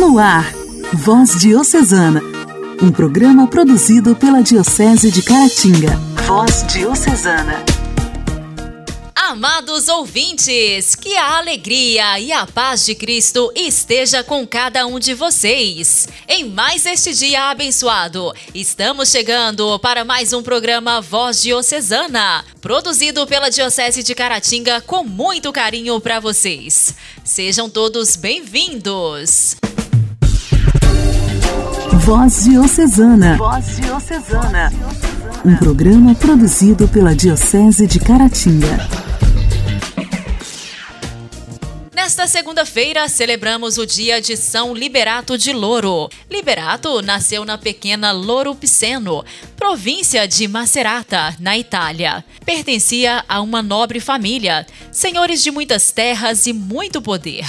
No ar, Voz Diocesana, um programa produzido pela Diocese de Caratinga. Voz Diocesana. Amados ouvintes, que a alegria e a paz de Cristo esteja com cada um de vocês. Em mais este dia abençoado, estamos chegando para mais um programa Voz Diocesana, produzido pela Diocese de Caratinga com muito carinho para vocês. Sejam todos bem-vindos. Voz Diocesana. Voz Diocesana. Um programa produzido pela Diocese de Caratinga. Nesta segunda-feira, celebramos o dia de São Liberato de Louro. Liberato nasceu na pequena Louro Piceno, província de Macerata, na Itália. Pertencia a uma nobre família, senhores de muitas terras e muito poder.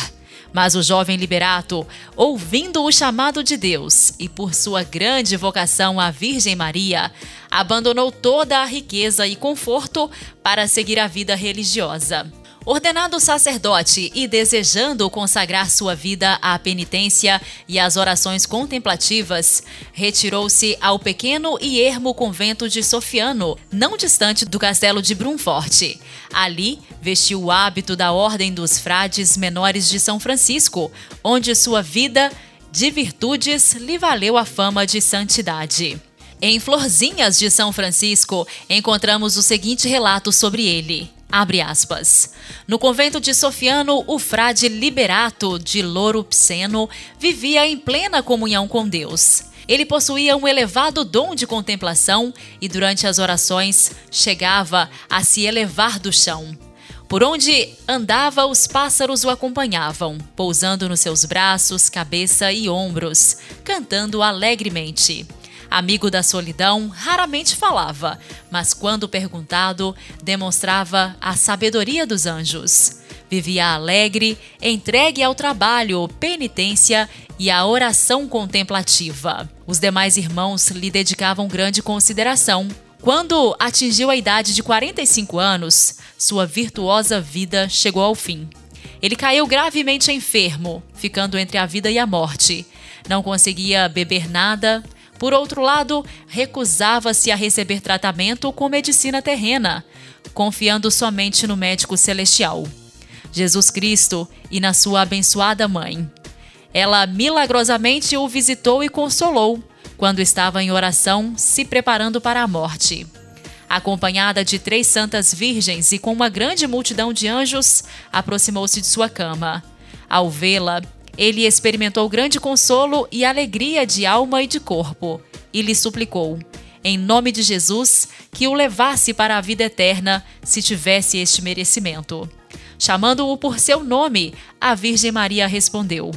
Mas o jovem Liberato, ouvindo o chamado de Deus e por sua grande vocação à Virgem Maria, abandonou toda a riqueza e conforto para seguir a vida religiosa. Ordenado sacerdote e desejando consagrar sua vida à penitência e às orações contemplativas, retirou-se ao pequeno e ermo convento de Sofiano, não distante do castelo de Brunforte. Ali, vestiu o hábito da Ordem dos Frades Menores de São Francisco, onde sua vida de virtudes lhe valeu a fama de santidade. Em Florzinhas de São Francisco, encontramos o seguinte relato sobre ele. Abre aspas. No convento de Sofiano, o frade Liberato de Louro Pseno vivia em plena comunhão com Deus. Ele possuía um elevado dom de contemplação e, durante as orações, chegava a se elevar do chão. Por onde andava, os pássaros o acompanhavam, pousando nos seus braços, cabeça e ombros, cantando alegremente. Amigo da solidão, raramente falava, mas quando perguntado, demonstrava a sabedoria dos anjos. Vivia alegre, entregue ao trabalho, penitência e à oração contemplativa. Os demais irmãos lhe dedicavam grande consideração. Quando atingiu a idade de 45 anos, sua virtuosa vida chegou ao fim. Ele caiu gravemente enfermo, ficando entre a vida e a morte. Não conseguia beber nada, por outro lado, recusava-se a receber tratamento com medicina terrena, confiando somente no médico celestial, Jesus Cristo e na sua abençoada mãe. Ela milagrosamente o visitou e consolou quando estava em oração, se preparando para a morte. Acompanhada de três santas virgens e com uma grande multidão de anjos, aproximou-se de sua cama. Ao vê-la, ele experimentou grande consolo e alegria de alma e de corpo, e lhe suplicou, em nome de Jesus, que o levasse para a vida eterna, se tivesse este merecimento. Chamando-o por seu nome, a Virgem Maria respondeu: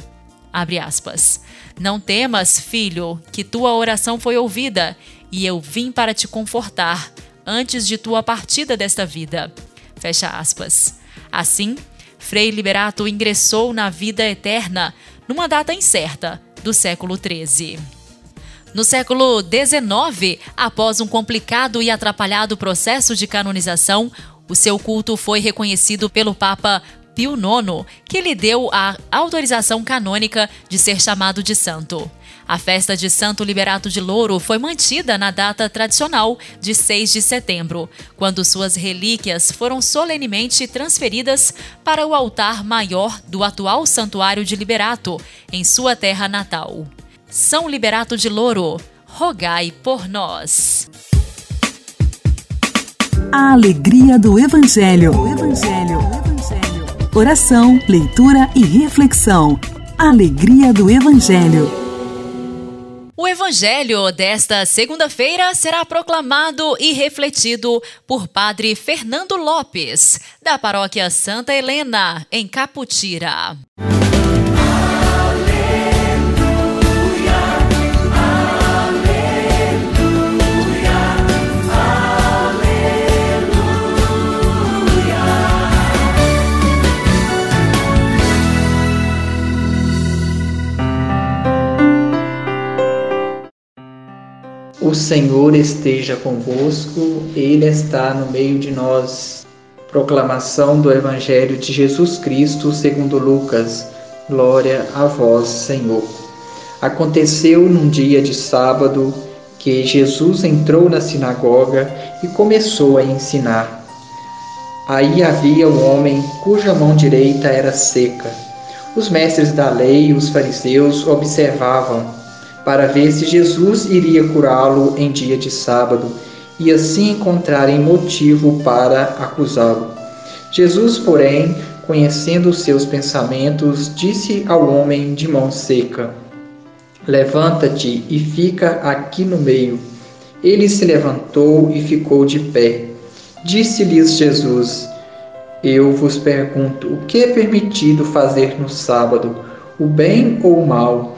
aspas, Não temas, filho, que tua oração foi ouvida, e eu vim para te confortar antes de tua partida desta vida. Fecha aspas. Assim, Frei Liberato ingressou na vida eterna numa data incerta do século XIII. No século XIX, após um complicado e atrapalhado processo de canonização, o seu culto foi reconhecido pelo Papa Pio IX, que lhe deu a autorização canônica de ser chamado de santo. A festa de Santo Liberato de Louro foi mantida na data tradicional de 6 de setembro, quando suas relíquias foram solenemente transferidas para o altar maior do atual Santuário de Liberato, em sua terra natal. São Liberato de Louro, rogai por nós. A alegria do Evangelho. O Evangelho. O Evangelho. Oração, leitura e reflexão. Alegria do Evangelho. O evangelho desta segunda-feira será proclamado e refletido por Padre Fernando Lopes, da Paróquia Santa Helena, em Caputira. Senhor esteja convosco, Ele está no meio de nós. Proclamação do Evangelho de Jesus Cristo segundo Lucas. Glória a vós, Senhor. Aconteceu num dia de sábado que Jesus entrou na sinagoga e começou a ensinar. Aí havia um homem cuja mão direita era seca. Os mestres da lei e os fariseus observavam para ver se Jesus iria curá-lo em dia de sábado e assim encontrarem motivo para acusá-lo. Jesus, porém, conhecendo os seus pensamentos, disse ao homem de mão seca: Levanta-te e fica aqui no meio. Ele se levantou e ficou de pé. Disse-lhes Jesus: Eu vos pergunto, o que é permitido fazer no sábado, o bem ou o mal,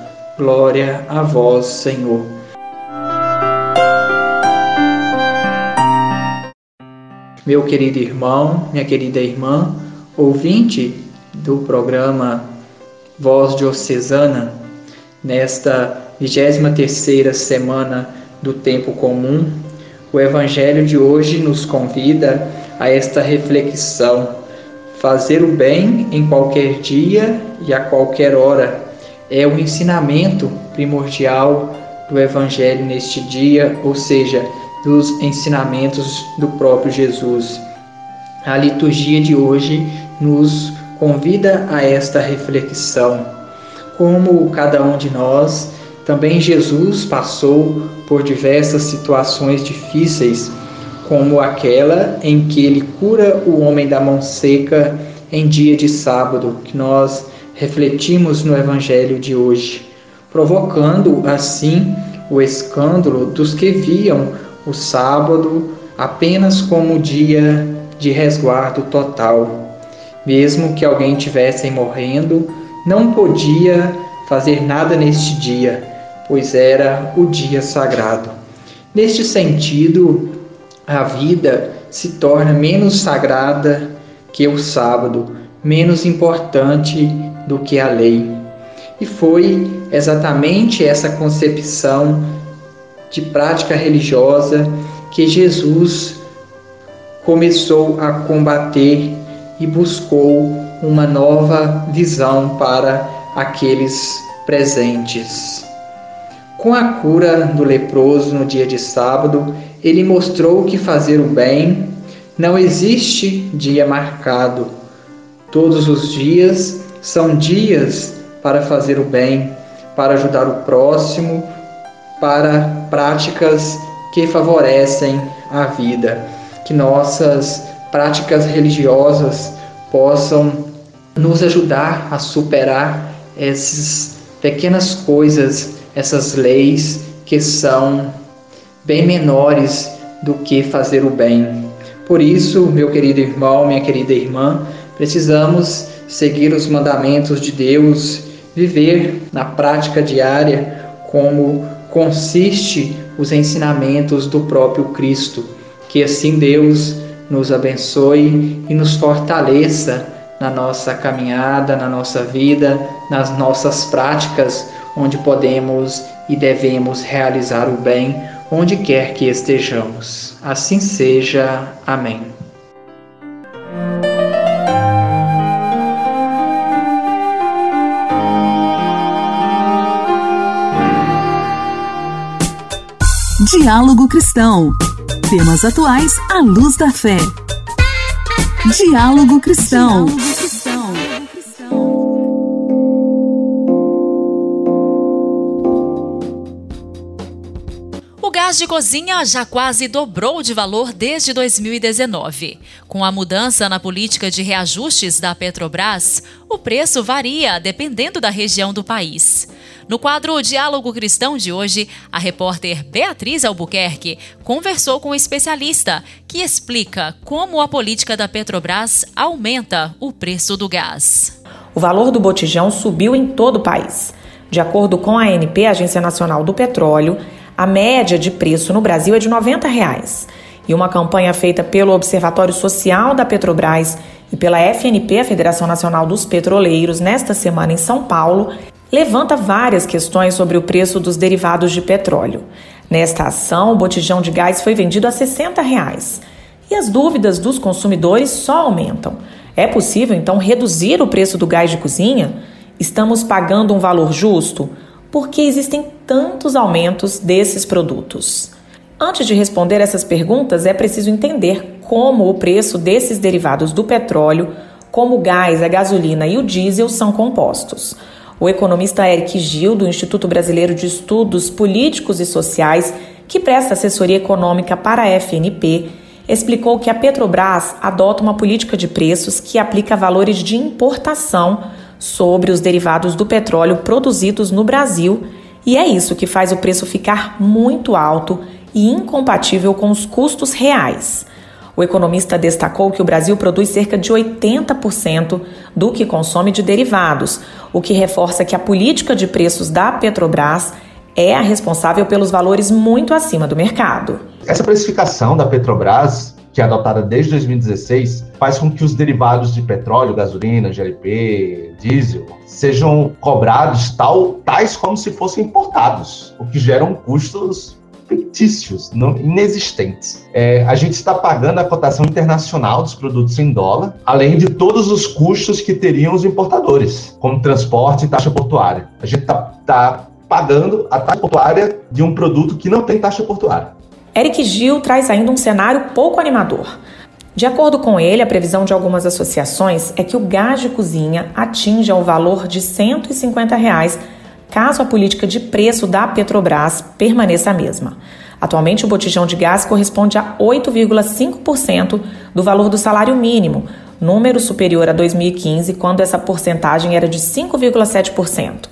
Glória a vós, Senhor. Meu querido irmão, minha querida irmã, ouvinte do programa Voz Diocesana, nesta 23 semana do tempo comum, o Evangelho de hoje nos convida a esta reflexão: fazer o bem em qualquer dia e a qualquer hora é o ensinamento primordial do Evangelho neste dia, ou seja, dos ensinamentos do próprio Jesus. A liturgia de hoje nos convida a esta reflexão. Como cada um de nós, também Jesus passou por diversas situações difíceis, como aquela em que ele cura o homem da mão seca em dia de sábado, que nós refletimos no evangelho de hoje, provocando assim o escândalo dos que viam o sábado apenas como dia de resguardo total mesmo que alguém tivesse morrendo, não podia fazer nada neste dia, pois era o dia sagrado. Neste sentido, a vida se torna menos sagrada que o sábado, menos importante do que a lei. E foi exatamente essa concepção de prática religiosa que Jesus começou a combater e buscou uma nova visão para aqueles presentes. Com a cura do leproso no dia de sábado, ele mostrou que fazer o bem não existe dia marcado. Todos os dias são dias para fazer o bem, para ajudar o próximo, para práticas que favorecem a vida. Que nossas práticas religiosas possam nos ajudar a superar essas pequenas coisas, essas leis que são bem menores do que fazer o bem. Por isso, meu querido irmão, minha querida irmã, precisamos seguir os mandamentos de Deus, viver na prática diária como consiste os ensinamentos do próprio Cristo. Que assim Deus nos abençoe e nos fortaleça na nossa caminhada, na nossa vida, nas nossas práticas, onde podemos e devemos realizar o bem, onde quer que estejamos. Assim seja. Amém. Diálogo Cristão. Temas atuais à luz da fé. Diálogo Cristão. O gás de cozinha já quase dobrou de valor desde 2019. Com a mudança na política de reajustes da Petrobras, o preço varia dependendo da região do país. No quadro Diálogo Cristão de hoje, a repórter Beatriz Albuquerque conversou com um especialista que explica como a política da Petrobras aumenta o preço do gás. O valor do botijão subiu em todo o país. De acordo com a ANP, Agência Nacional do Petróleo, a média de preço no Brasil é de 90 reais. E uma campanha feita pelo Observatório Social da Petrobras e pela FNP, a Federação Nacional dos Petroleiros, nesta semana em São Paulo, levanta várias questões sobre o preço dos derivados de petróleo. Nesta ação, o botijão de gás foi vendido a 60 reais. E as dúvidas dos consumidores só aumentam. É possível, então, reduzir o preço do gás de cozinha? Estamos pagando um valor justo? Por que existem tantos aumentos desses produtos? Antes de responder essas perguntas, é preciso entender como o preço desses derivados do petróleo, como o gás, a gasolina e o diesel, são compostos. O economista Eric Gil, do Instituto Brasileiro de Estudos Políticos e Sociais, que presta assessoria econômica para a FNP, explicou que a Petrobras adota uma política de preços que aplica valores de importação sobre os derivados do petróleo produzidos no Brasil, e é isso que faz o preço ficar muito alto e incompatível com os custos reais. O economista destacou que o Brasil produz cerca de 80% do que consome de derivados, o que reforça que a política de preços da Petrobras é a responsável pelos valores muito acima do mercado. Essa precificação da Petrobras, que é adotada desde 2016, faz com que os derivados de petróleo, gasolina, GLP, diesel, sejam cobrados tal, tais como se fossem importados, o que geram custos fictícios, não, inexistentes. É, a gente está pagando a cotação internacional dos produtos em dólar, além de todos os custos que teriam os importadores, como transporte e taxa portuária. A gente está tá pagando a taxa portuária de um produto que não tem taxa portuária. Eric Gil traz ainda um cenário pouco animador. De acordo com ele, a previsão de algumas associações é que o gás de cozinha atinja o valor de 150 reais caso a política de preço da Petrobras permaneça a mesma. Atualmente, o botijão de gás corresponde a 8,5% do valor do salário mínimo, número superior a 2015, quando essa porcentagem era de 5,7%.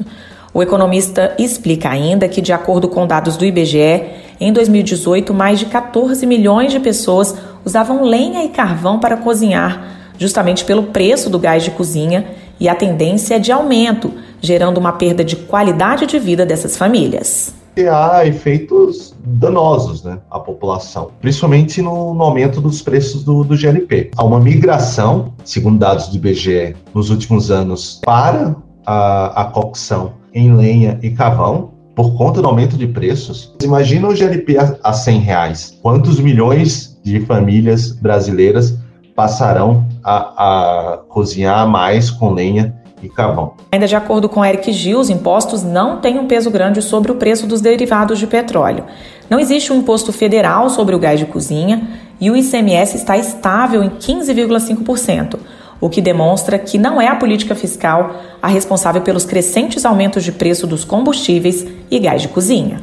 O economista explica ainda que, de acordo com dados do IBGE, em 2018, mais de 14 milhões de pessoas usavam lenha e carvão para cozinhar, justamente pelo preço do gás de cozinha e a tendência é de aumento, gerando uma perda de qualidade de vida dessas famílias. Há efeitos danosos né, à população, principalmente no, no aumento dos preços do, do, GLP. Há uma migração, segundo dados do IBGE, nos últimos anos para a, a cocção em lenha e carvão, por conta do aumento de preços. Imagina o GLP a, a 100 reais. Quantos milhões de famílias brasileiras passarão a, a cozinhar mais com lenha e carvão. Ainda de acordo com Eric Gil, os impostos não têm um peso grande sobre o preço dos derivados de petróleo. Não existe um imposto federal sobre o gás de cozinha e o ICMS está estável em 15,5%, o que demonstra que não é a política fiscal a responsável pelos crescentes aumentos de preço dos combustíveis e gás de cozinha.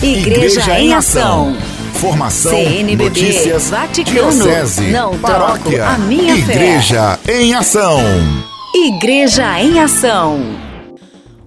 Igreja, Igreja em Ação. Formação, CNBB, notícias, Vaticano, diocese, não paróquia, a minha Igreja fé. em Ação. Igreja em Ação.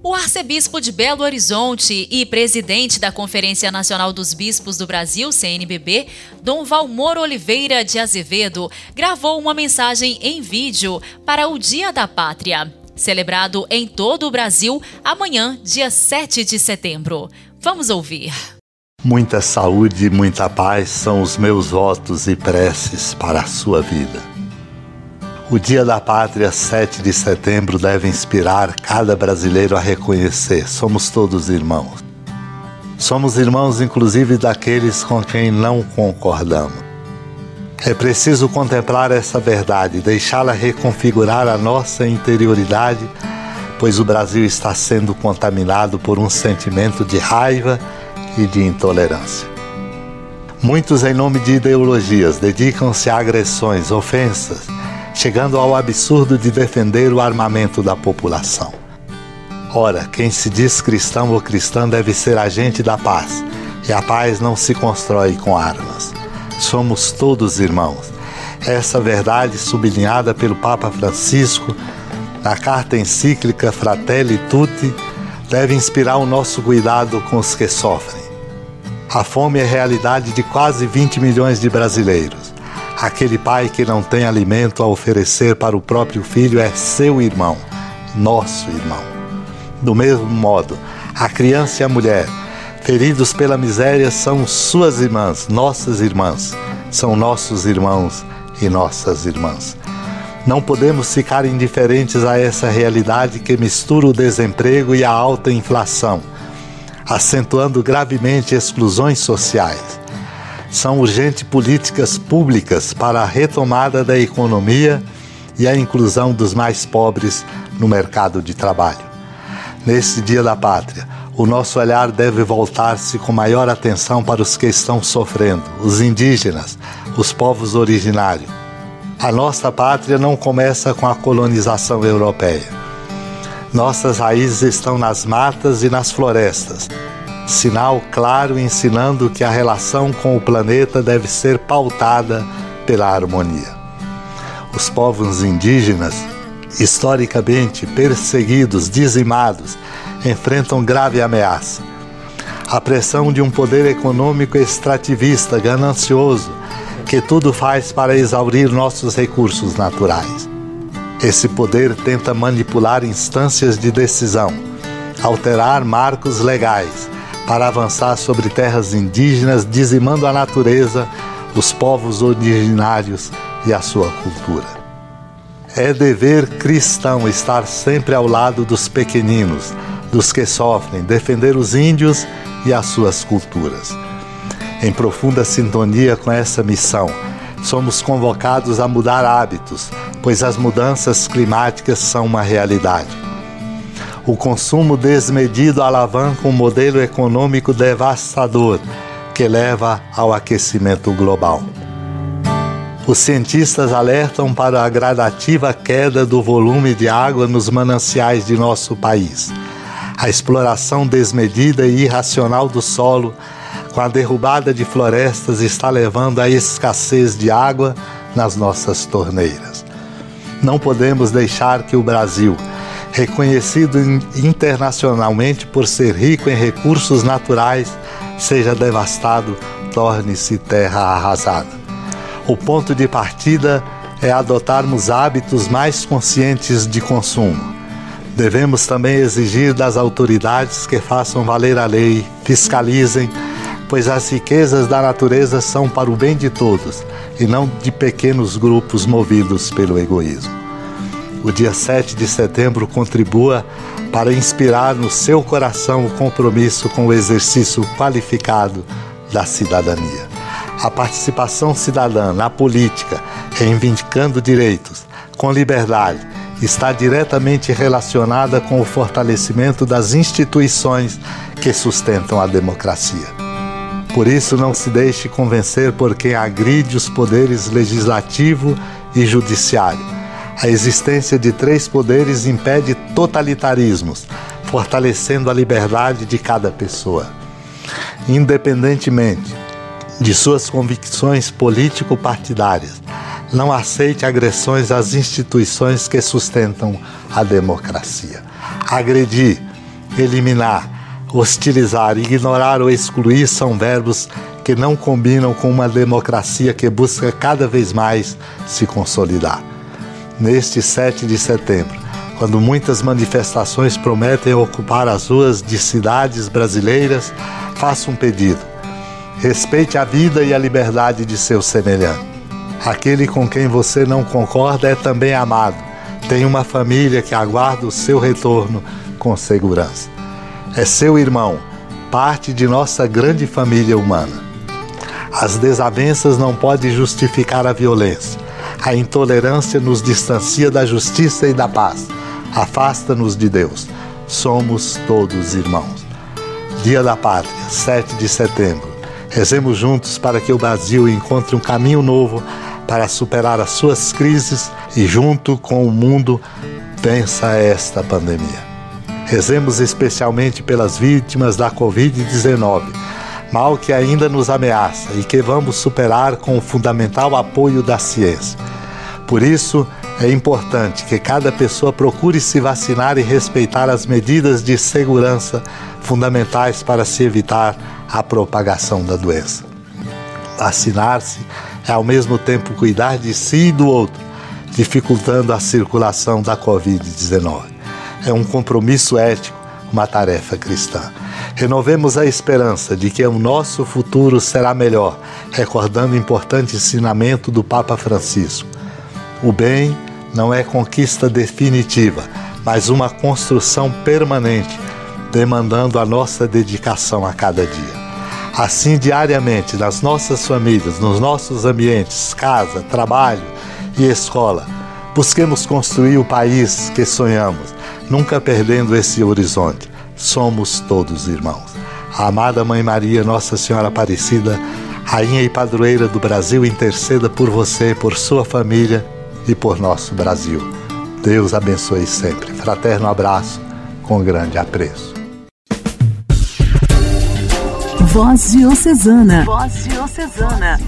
O arcebispo de Belo Horizonte e presidente da Conferência Nacional dos Bispos do Brasil, CNBB, Dom Valmor Oliveira de Azevedo, gravou uma mensagem em vídeo para o Dia da Pátria, celebrado em todo o Brasil amanhã, dia 7 de setembro. Vamos ouvir. Muita saúde e muita paz são os meus votos e preces para a sua vida. O Dia da Pátria, 7 de setembro, deve inspirar cada brasileiro a reconhecer: somos todos irmãos. Somos irmãos, inclusive, daqueles com quem não concordamos. É preciso contemplar essa verdade, deixá-la reconfigurar a nossa interioridade, pois o Brasil está sendo contaminado por um sentimento de raiva e de intolerância. Muitos, em nome de ideologias, dedicam-se a agressões, ofensas chegando ao absurdo de defender o armamento da população. Ora, quem se diz cristão ou cristã deve ser agente da paz, e a paz não se constrói com armas. Somos todos irmãos. Essa verdade, sublinhada pelo Papa Francisco na carta encíclica Fratelli Tutti, deve inspirar o nosso cuidado com os que sofrem. A fome é realidade de quase 20 milhões de brasileiros. Aquele pai que não tem alimento a oferecer para o próprio filho é seu irmão, nosso irmão. Do mesmo modo, a criança e a mulher, feridos pela miséria, são suas irmãs, nossas irmãs, são nossos irmãos e nossas irmãs. Não podemos ficar indiferentes a essa realidade que mistura o desemprego e a alta inflação, acentuando gravemente exclusões sociais. São urgentes políticas públicas para a retomada da economia e a inclusão dos mais pobres no mercado de trabalho. Neste Dia da Pátria, o nosso olhar deve voltar-se com maior atenção para os que estão sofrendo, os indígenas, os povos originários. A nossa pátria não começa com a colonização europeia. Nossas raízes estão nas matas e nas florestas, sinal claro ensinando que a relação com o planeta deve ser pautada pela harmonia. Os povos indígenas, historicamente perseguidos, dizimados, enfrentam grave ameaça. A pressão de um poder econômico extrativista, ganancioso, que tudo faz para exaurir nossos recursos naturais. Esse poder tenta manipular instâncias de decisão, alterar marcos legais, para avançar sobre terras indígenas, dizimando a natureza, os povos originários e a sua cultura. É dever cristão estar sempre ao lado dos pequeninos, dos que sofrem, defender os índios e as suas culturas. Em profunda sintonia com essa missão, somos convocados a mudar hábitos, pois as mudanças climáticas são uma realidade. O consumo desmedido alavanca um modelo econômico devastador que leva ao aquecimento global. Os cientistas alertam para a gradativa queda do volume de água nos mananciais de nosso país. A exploração desmedida e irracional do solo, com a derrubada de florestas, está levando à escassez de água nas nossas torneiras. Não podemos deixar que o Brasil, reconhecido internacionalmente por ser rico em recursos naturais, seja devastado, torne-se terra arrasada. O ponto de partida é adotarmos hábitos mais conscientes de consumo. Devemos também exigir das autoridades que façam valer a lei, fiscalizem, pois as riquezas da natureza são para o bem de todos e não de pequenos grupos movidos pelo egoísmo o dia 7 de setembro contribua para inspirar no seu coração o compromisso com o exercício qualificado da cidadania. A participação cidadã na política, reivindicando direitos, com liberdade, está diretamente relacionada com o fortalecimento das instituições que sustentam a democracia. Por isso, não se deixe convencer por quem agride os poderes legislativo e judiciário a existência de três poderes impede totalitarismos, fortalecendo a liberdade de cada pessoa. Independentemente de suas convicções político-partidárias, não aceite agressões às instituições que sustentam a democracia. Agredir, eliminar, hostilizar, ignorar ou excluir são verbos que não combinam com uma democracia que busca cada vez mais se consolidar neste 7 de setembro, quando muitas manifestações prometem ocupar as ruas de cidades brasileiras, faça um pedido. Respeite a vida e a liberdade de seu semelhante. Aquele com quem você não concorda é também amado. Tem uma família que aguarda o seu retorno com segurança. É seu irmão, parte de nossa grande família humana. As desavenças não podem justificar a violência a intolerância nos distancia da justiça e da paz. Afasta-nos de Deus. Somos todos irmãos. Dia da Pátria, 7 de setembro. Rezemos juntos para que o Brasil encontre um caminho novo para superar as suas crises e, junto com o mundo, vença esta pandemia. Rezemos especialmente pelas vítimas da Covid-19 mal que ainda nos ameaça e que vamos superar com o fundamental apoio da ciência. Por isso, é importante que cada pessoa procure se vacinar e respeitar as medidas de segurança fundamentais para se evitar a propagação da doença. Vacinar-se é ao mesmo tempo cuidar de si e do outro, dificultando a circulação da Covid-19. É um compromisso ético uma tarefa cristã. Renovemos a esperança de que o nosso futuro será melhor, recordando o importante ensinamento do Papa Francisco. O bem não é conquista definitiva, mas uma construção permanente, demandando a nossa dedicação a cada dia. Assim, diariamente, nas nossas famílias, nos nossos ambientes, casa, trabalho e escola, busquemos construir o país que sonhamos, nunca perdendo esse horizonte. Somos todos irmãos. A amada Mãe Maria, Nossa Senhora Aparecida, Rainha e Padroeira do Brasil, interceda por você, por sua família e por nosso Brasil. Deus abençoe sempre. Fraterno abraço, com grande apreço. Voz Diocesana. Voz Diocesana.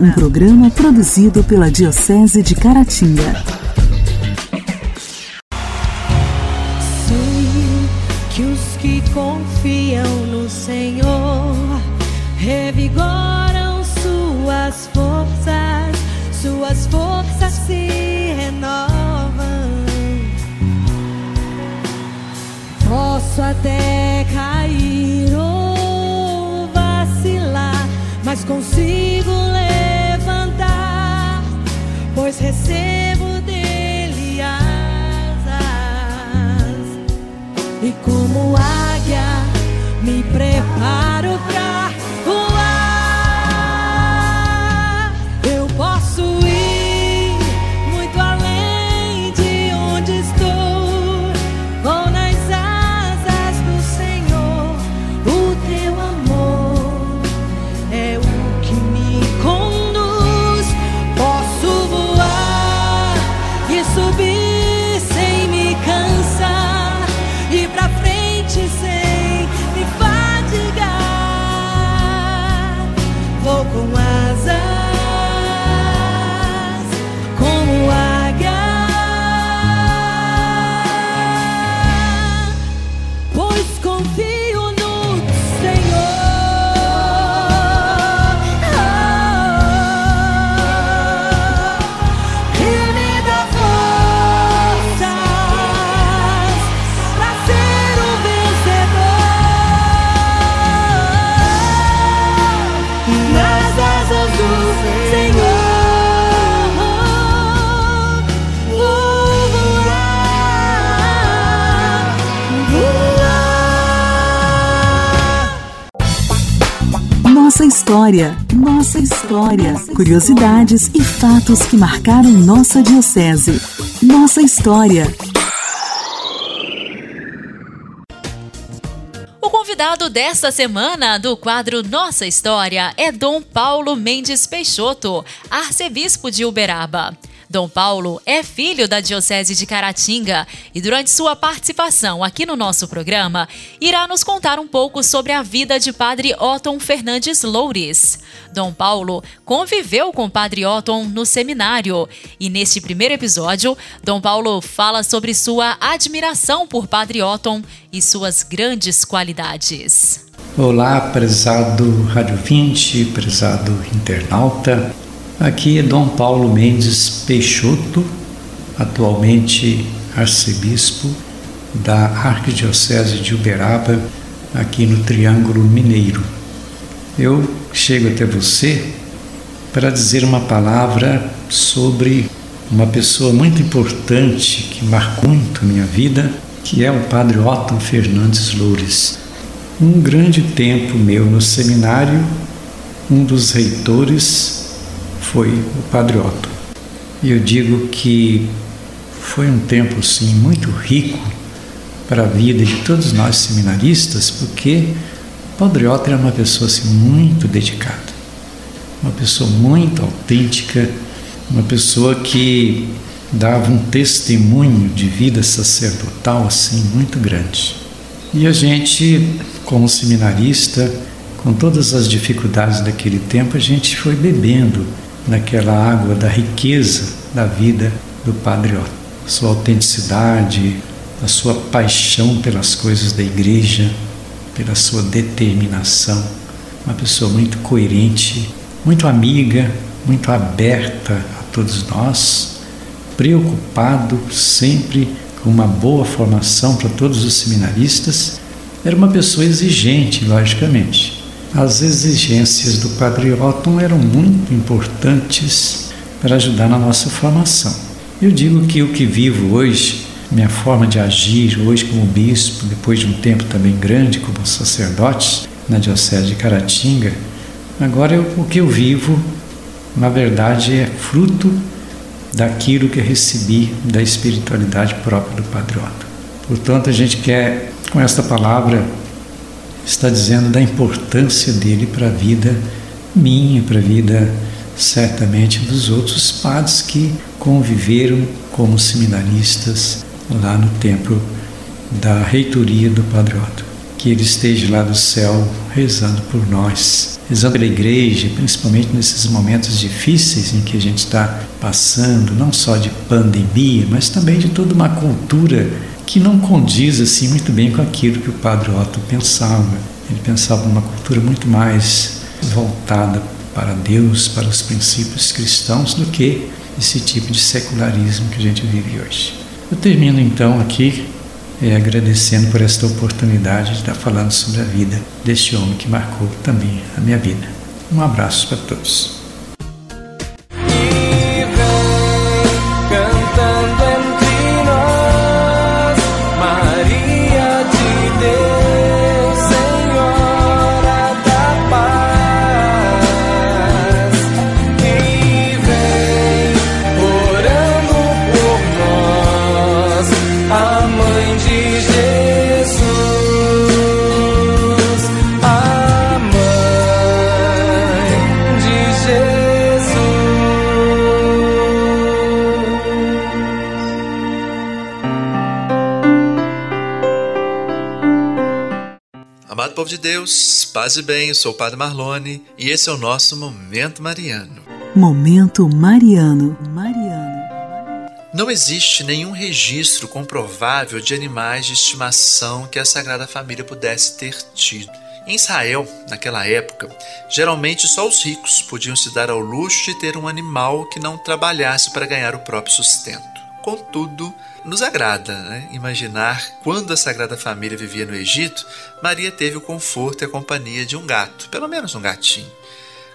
Um programa produzido pela Diocese de Caratinga. Posso até cair mas consigo levantar, pois recebo dele asas. E como águia me preparo pra história, nossa história, curiosidades e fatos que marcaram nossa diocese. Nossa história. O convidado desta semana do quadro Nossa História é Dom Paulo Mendes Peixoto, arcebispo de Uberaba. Dom Paulo é filho da Diocese de Caratinga e, durante sua participação aqui no nosso programa, irá nos contar um pouco sobre a vida de Padre Otton Fernandes Loures. Dom Paulo conviveu com Padre Otton no seminário e, neste primeiro episódio, Dom Paulo fala sobre sua admiração por Padre Otton e suas grandes qualidades. Olá, prezado Rádio 20, prezado internauta. Aqui é Dom Paulo Mendes Peixoto, atualmente arcebispo da Arquidiocese de Uberaba, aqui no Triângulo Mineiro. Eu chego até você para dizer uma palavra sobre uma pessoa muito importante que marcou muito minha vida, que é o Padre Otto Fernandes Loures. Um grande tempo meu no seminário, um dos reitores foi o Padre Otto. E eu digo que foi um tempo sim muito rico para a vida de todos nós seminaristas, porque o Padre Otto era uma pessoa assim, muito dedicada, uma pessoa muito autêntica, uma pessoa que dava um testemunho de vida sacerdotal assim muito grande. E a gente, como seminarista, com todas as dificuldades daquele tempo, a gente foi bebendo naquela água da riqueza da vida do Padre Otto. Sua autenticidade, a sua paixão pelas coisas da igreja, pela sua determinação. Uma pessoa muito coerente, muito amiga, muito aberta a todos nós, preocupado sempre com uma boa formação para todos os seminaristas, era uma pessoa exigente, logicamente. As exigências do Padre Otton eram muito importantes para ajudar na nossa formação. Eu digo que o que vivo hoje, minha forma de agir hoje como bispo, depois de um tempo também grande como sacerdote na Diocese de Caratinga, agora eu, o que eu vivo, na verdade, é fruto daquilo que recebi da espiritualidade própria do Padre Otto. Portanto, a gente quer, com esta palavra, está dizendo da importância dele para a vida minha, para a vida certamente dos outros padres que conviveram como seminaristas lá no templo da reitoria do Padre Otto. Que ele esteja lá do céu rezando por nós, rezando pela igreja, principalmente nesses momentos difíceis em que a gente está passando, não só de pandemia, mas também de toda uma cultura que não condiz assim muito bem com aquilo que o Padre Otto pensava. Ele pensava numa cultura muito mais voltada para Deus, para os princípios cristãos, do que esse tipo de secularismo que a gente vive hoje. Eu termino então aqui é, agradecendo por esta oportunidade de estar falando sobre a vida deste homem que marcou também a minha vida. Um abraço para todos. Povo de Deus, paz e bem, eu sou o Padre Marlone e esse é o nosso Momento Mariano. Momento Mariano. Mariano. Não existe nenhum registro comprovável de animais de estimação que a Sagrada Família pudesse ter tido. Em Israel, naquela época, geralmente só os ricos podiam se dar ao luxo de ter um animal que não trabalhasse para ganhar o próprio sustento. Contudo, nos agrada né? imaginar quando a Sagrada Família vivia no Egito, Maria teve o conforto e a companhia de um gato, pelo menos um gatinho.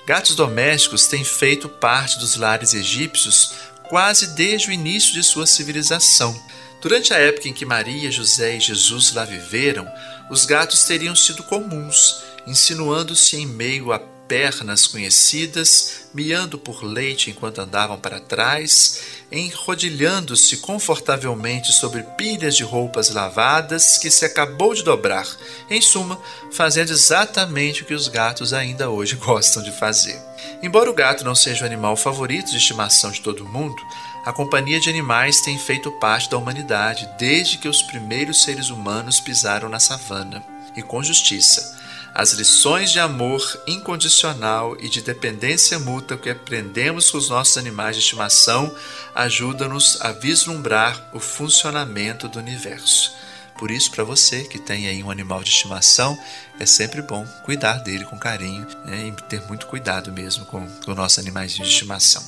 Gatos domésticos têm feito parte dos lares egípcios quase desde o início de sua civilização. Durante a época em que Maria, José e Jesus lá viveram, os gatos teriam sido comuns, insinuando-se em meio a pernas conhecidas, miando por leite enquanto andavam para trás, enrodilhando-se confortavelmente sobre pilhas de roupas lavadas que se acabou de dobrar. Em suma, fazendo exatamente o que os gatos ainda hoje gostam de fazer. Embora o gato não seja o animal favorito de estimação de todo mundo, a companhia de animais tem feito parte da humanidade desde que os primeiros seres humanos pisaram na savana. E com justiça as lições de amor incondicional e de dependência mútua que aprendemos com os nossos animais de estimação ajudam-nos a vislumbrar o funcionamento do universo. Por isso, para você que tem aí um animal de estimação, é sempre bom cuidar dele com carinho né, e ter muito cuidado mesmo com, com nossos animais de estimação.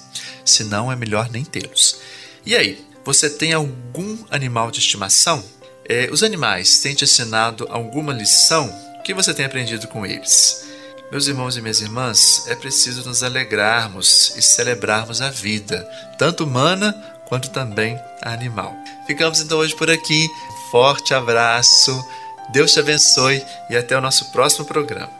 Se não, é melhor nem tê-los. E aí, você tem algum animal de estimação? É, os animais têm te ensinado alguma lição que você tem aprendido com eles? Meus irmãos e minhas irmãs, é preciso nos alegrarmos e celebrarmos a vida, tanto humana quanto também animal. Ficamos então hoje por aqui. Forte abraço, Deus te abençoe e até o nosso próximo programa.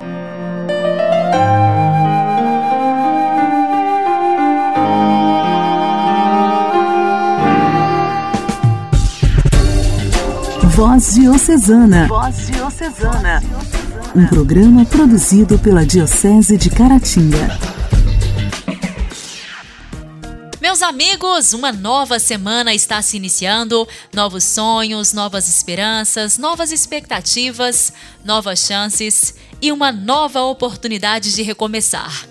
Voz Diocesana. Voz Diocesana. Um programa produzido pela Diocese de Caratinga. Meus amigos, uma nova semana está se iniciando. Novos sonhos, novas esperanças, novas expectativas, novas chances e uma nova oportunidade de recomeçar.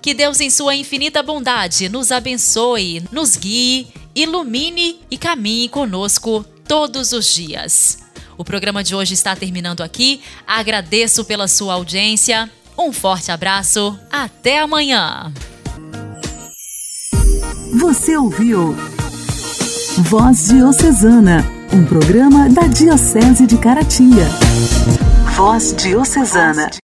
Que Deus, em Sua infinita bondade, nos abençoe, nos guie, ilumine e caminhe conosco todos os dias. O programa de hoje está terminando aqui. Agradeço pela sua audiência. Um forte abraço. Até amanhã. Você ouviu Voz Diocesana um programa da Diocese de Caratinga. Voz Diocesana.